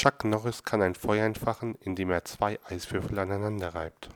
Chuck Norris kann ein Feuer entfachen, indem er zwei Eiswürfel aneinander reibt.